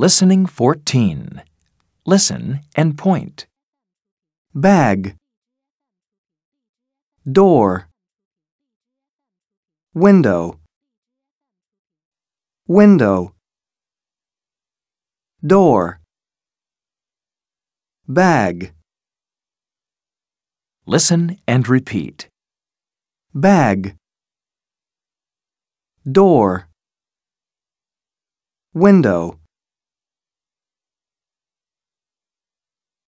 Listening 14. Listen and point. bag, door, window, window, door, bag, Listen and repeat. bag, door, window,